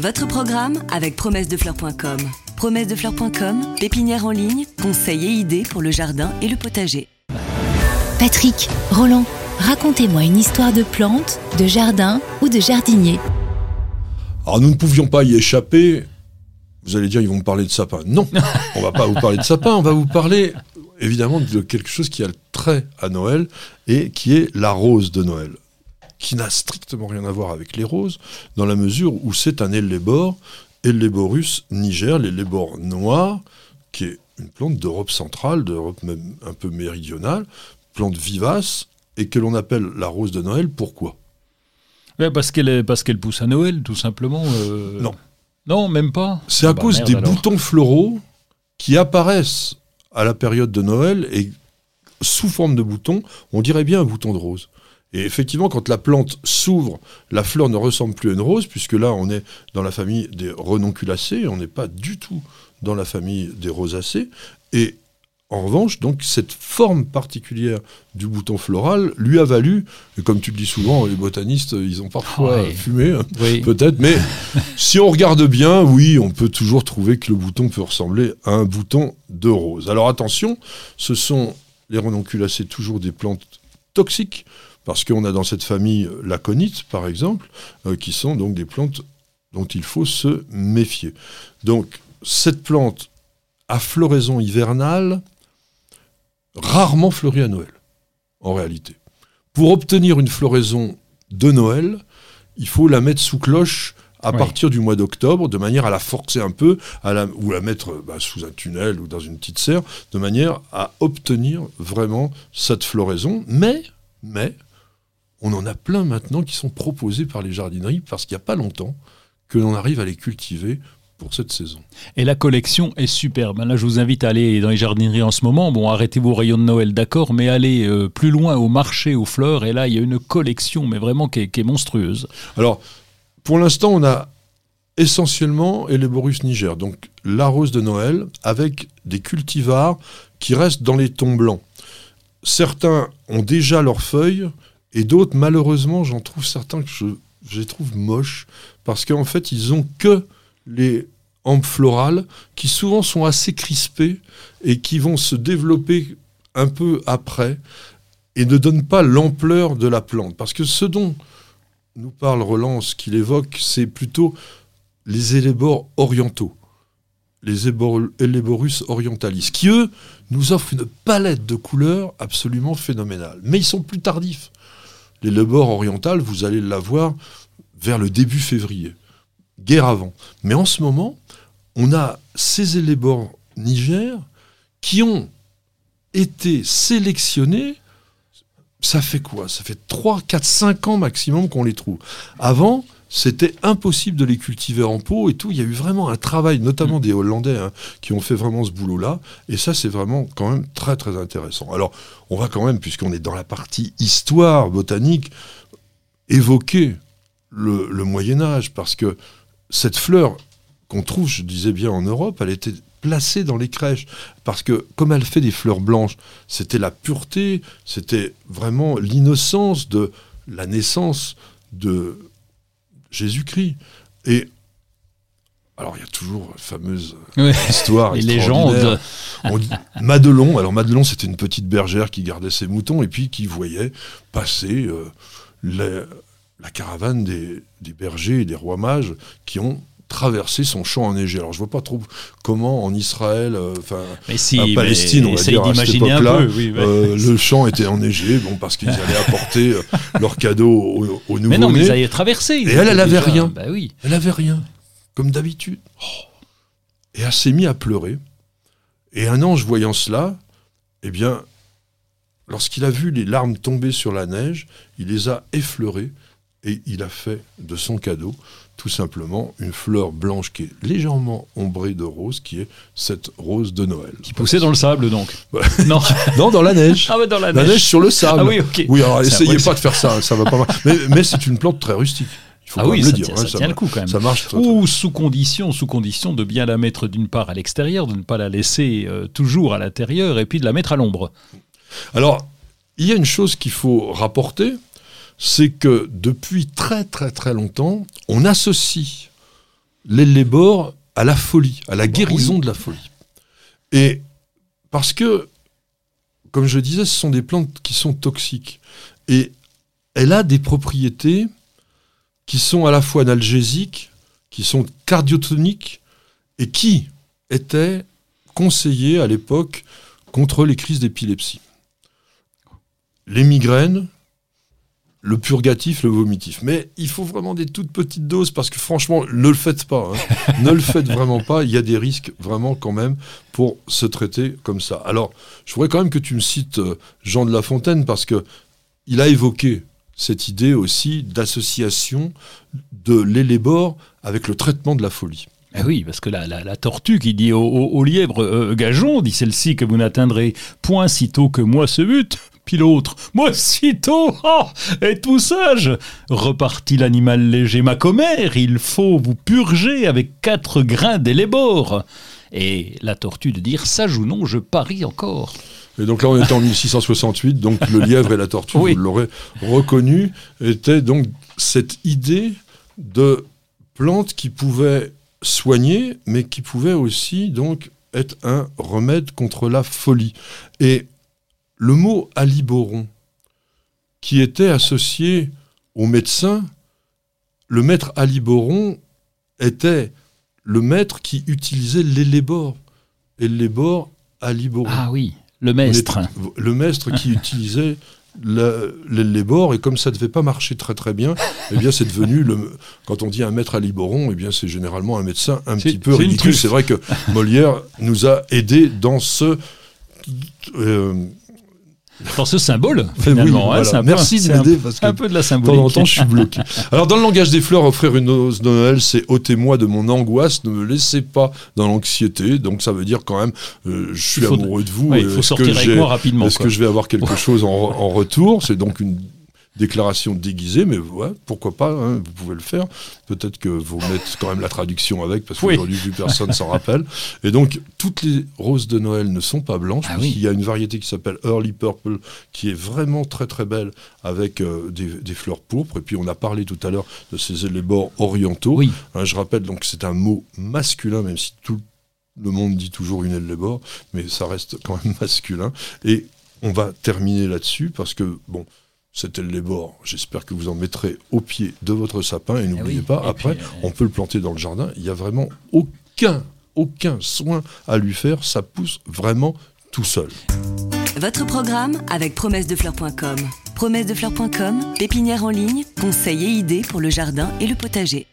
Votre programme avec promessedefleurs.com. Promessedefleurs.com, pépinière en ligne, conseils et idées pour le jardin et le potager. Patrick, Roland, racontez-moi une histoire de plante, de jardin ou de jardinier. Alors nous ne pouvions pas y échapper. Vous allez dire, ils vont me parler de sapin. Non, on va pas vous parler de sapin, on va vous parler évidemment de quelque chose qui a le trait à Noël et qui est la rose de Noël, qui n'a strictement rien à voir avec les roses, dans la mesure où c'est un ellébore, Elléborus niger, l'ellébore noir, qui est une plante d'Europe centrale, d'Europe même un peu méridionale, plante vivace, et que l'on appelle la rose de Noël. Pourquoi? Parce qu'elle pousse à Noël, tout simplement. euh, Non. Non, même pas. C'est à Ah bah cause merde, des alors. boutons floraux qui apparaissent à la période de Noël et sous forme de boutons, on dirait bien un bouton de rose. Et effectivement, quand la plante s'ouvre, la fleur ne ressemble plus à une rose, puisque là, on est dans la famille des renonculacées, on n'est pas du tout dans la famille des rosacées. Et en revanche, donc, cette forme particulière du bouton floral lui a valu, et comme tu le dis souvent, les botanistes, ils ont parfois Ouais. fumé, hein, Oui. peut-être, mais si on regarde bien, oui, on peut toujours trouver que le bouton peut ressembler à un bouton de rose. Alors attention, ce sont les renonculacées toujours des plantes toxiques, parce qu'on a dans cette famille l'aconite, par exemple, euh, qui sont donc des plantes dont il faut se méfier. Donc cette plante à floraison hivernale, rarement fleurit à Noël, en réalité. Pour obtenir une floraison de Noël, il faut la mettre sous cloche à Oui. partir du mois d'octobre, de manière à la forcer un peu, à la, ou la mettre bah, sous un tunnel ou dans une petite serre, de manière à obtenir vraiment cette floraison. Mais, mais, on en a plein maintenant qui sont proposés par les jardineries, parce qu'il n'y a pas longtemps que l'on arrive à les cultiver pour cette saison. Et la collection est superbe. Là, je vous invite à aller dans les jardineries en ce moment. Bon, arrêtez vos rayons de Noël, d'accord, mais allez euh, plus loin au marché aux fleurs. Et là, il y a une collection, mais vraiment qui est, qui est monstrueuse. Alors, pour l'instant, on a essentiellement Elléborus niger, donc la rose de Noël, avec des cultivars qui restent dans les tons blancs. Certains ont déjà leurs feuilles, et d'autres, malheureusement, j'en trouve certains que je, les trouve moches, parce qu'en fait, ils ont que les hampes florales, qui souvent sont assez crispées, et qui vont se développer un peu après, et ne donnent pas l'ampleur de la plante. Parce que ce dont nous parle Roland, ce qu'il évoque, c'est plutôt les élébores orientaux, les ébor- Elléborus orientalis, qui eux nous offrent une palette de couleurs absolument phénoménale. Mais ils sont plus tardifs. L'élébore oriental, vous allez l'avoir vers le début février, guère avant. Mais en ce moment, on a ces élébores Niger qui ont été sélectionnés ça fait quoi? Ça fait 3, 4, 5 ans maximum qu'on les trouve. Avant, c'était impossible de les cultiver en pot et tout. Il y a eu vraiment un travail, notamment des Hollandais, hein, qui ont fait vraiment ce boulot-là. Et ça, c'est vraiment quand même très, très intéressant. Alors, on va quand même, puisqu'on est dans la partie histoire botanique, évoquer le, le Moyen Âge, parce que cette fleur qu'on trouve, je disais bien en Europe, elle était placée dans les crèches, parce que comme elle fait des fleurs blanches, c'était la pureté, c'était vraiment l'innocence de la naissance de Jésus-Christ. Et alors il y a toujours la fameuse Ouais. histoire Les légendes. On dit- Madelon, alors Madelon c'était une petite bergère qui gardait ses moutons et puis qui voyait passer euh, la, la caravane des, des bergers et des rois mages qui ont traversé son champ enneigé. Alors je vois pas trop comment en Israël, euh, enfin si, mais Palestine, on va dire à cette époque-là, peu. Oui, ouais. euh, le champ était enneigé, bon parce qu'ils allaient apporter euh, leurs cadeaux aux, aux mais non, mais ils traversé. ils Et elle, elle avait déjà- rien. Bah oui. Elle avait rien, comme d'habitude. Oh. Et elle s'est mise à pleurer. Et un ange voyant cela, eh bien, lorsqu'il a vu les larmes tomber sur la neige, il les a effleurées et il a fait de son cadeau tout simplement une fleur blanche qui est légèrement ombrée de rose, qui est cette rose de Noël. Qui poussait dans le sable, donc. Non. Non, dans la neige. Ah ouais, dans la La neige. neige sur le sable. Ah oui, ok. Oui, alors Ça, essayez pas ça- de faire ça, ça va pas mal. Mais, mais c'est une plante très rustique. Il faut Ah oui, ça le dire. tient, hein, ça tient va- le coup quand même. Ça marche très, très Ou sous condition, sous condition de bien la mettre d'une part à l'extérieur, de ne pas la laisser euh, toujours à l'intérieur, et puis de la mettre à l'ombre. Alors, il y a une chose qu'il faut rapporter, c'est que depuis très très très longtemps, on associe l'ellébore à la folie, à la guérison de la folie. Et parce que, comme je disais, ce sont des plantes qui sont toxiques. Et elle a des propriétés qui sont à la fois analgésiques, qui sont cardiotoniques, et qui étaient conseillées à l'époque contre les crises d'épilepsie. Les migraines, le purgatif, le vomitif. Mais il faut vraiment des toutes petites doses parce que franchement, ne le faites pas. hein. ne le faites vraiment pas. Il y a des risques vraiment quand même pour se traiter comme ça. Alors, je voudrais quand même que tu me cites euh, Jean de La Fontaine parce que il a évoqué cette idée aussi d'association de l'élébore avec le traitement de la folie. Ah oui, parce que la, la- la tortue qui dit au, au- au lièvre euh, Gageon, dit celle-ci que vous n'atteindrez point sitôt que moi ce but. Puis l'autre, moi sitôt, oh, êtes-vous sage Repartit l'animal léger, ma commère, il faut vous purger avec quatre grains d'élébore. Et la tortue de dire, sage ou non, je parie encore. Et donc là, on était en 1668, donc le lièvre et la tortue, Oui. vous l'aurez reconnu, était donc cette idée de plantes qui pouvaient soigner, mais qui pouvaient aussi donc être un remède contre la folie. Et le mot aliboron, qui était associé au médecin, le maître aliboron était le maître qui utilisait l'élébore. L'élébore, aliboron. Ah oui, le maître. le maître qui utilisait l'ellébore et comme ça ne devait pas marcher très très bien, eh bien c'est devenu le quand on dit un maître à Liboron, eh bien c'est généralement un médecin un petit peu ridicule. C'est vrai que Molière nous a aidés dans ce euh, Dans ce symbole, oui, finalement. hein, voilà. un peu- Merci de un- m'aider parce que Un peu de la de temps en symbolique. temps, je suis bloqué. Alors, dans le langage des fleurs, offrir une rose de Noël, c'est ôtez-moi de mon angoisse, ne me laissez pas dans l'anxiété. Donc, ça veut dire quand même, euh, je suis amoureux de vous. Ouais, il et faut que sortir avec moi rapidement. Est-ce que je vais avoir quelque chose en, en retour? C'est donc une déclaration déguisée, mais ouais, pourquoi pas, hein, vous pouvez le faire. Peut-être que vous mettez quand même la traduction avec, parce Oui. qu'aujourd'hui, plus personne s'en rappelle. Et donc, toutes les roses de Noël ne sont pas blanches, Ah oui. y a une variété qui s'appelle Early Purple, qui est vraiment très très belle, avec euh, des, des fleurs pourpres. Et puis, on a parlé tout à l'heure de ces élébores orientaux. Oui, Hein, je rappelle, donc c'est un mot masculin, même si tout le monde dit toujours une élébore, mais ça reste quand même masculin. Et on va terminer là-dessus parce que, bon, cet élébore, j'espère que vous en mettrez au pied de votre sapin. Et n'oubliez oui. pas, Et après, puis, euh, on peut le planter dans le jardin. Il n'y a vraiment aucun, aucun soin à lui faire. Ça pousse vraiment tout seul. Votre programme avec promessedefleurs.com. Promessedefleurs.com, pépinière en ligne, conseils et idées pour le jardin et le potager.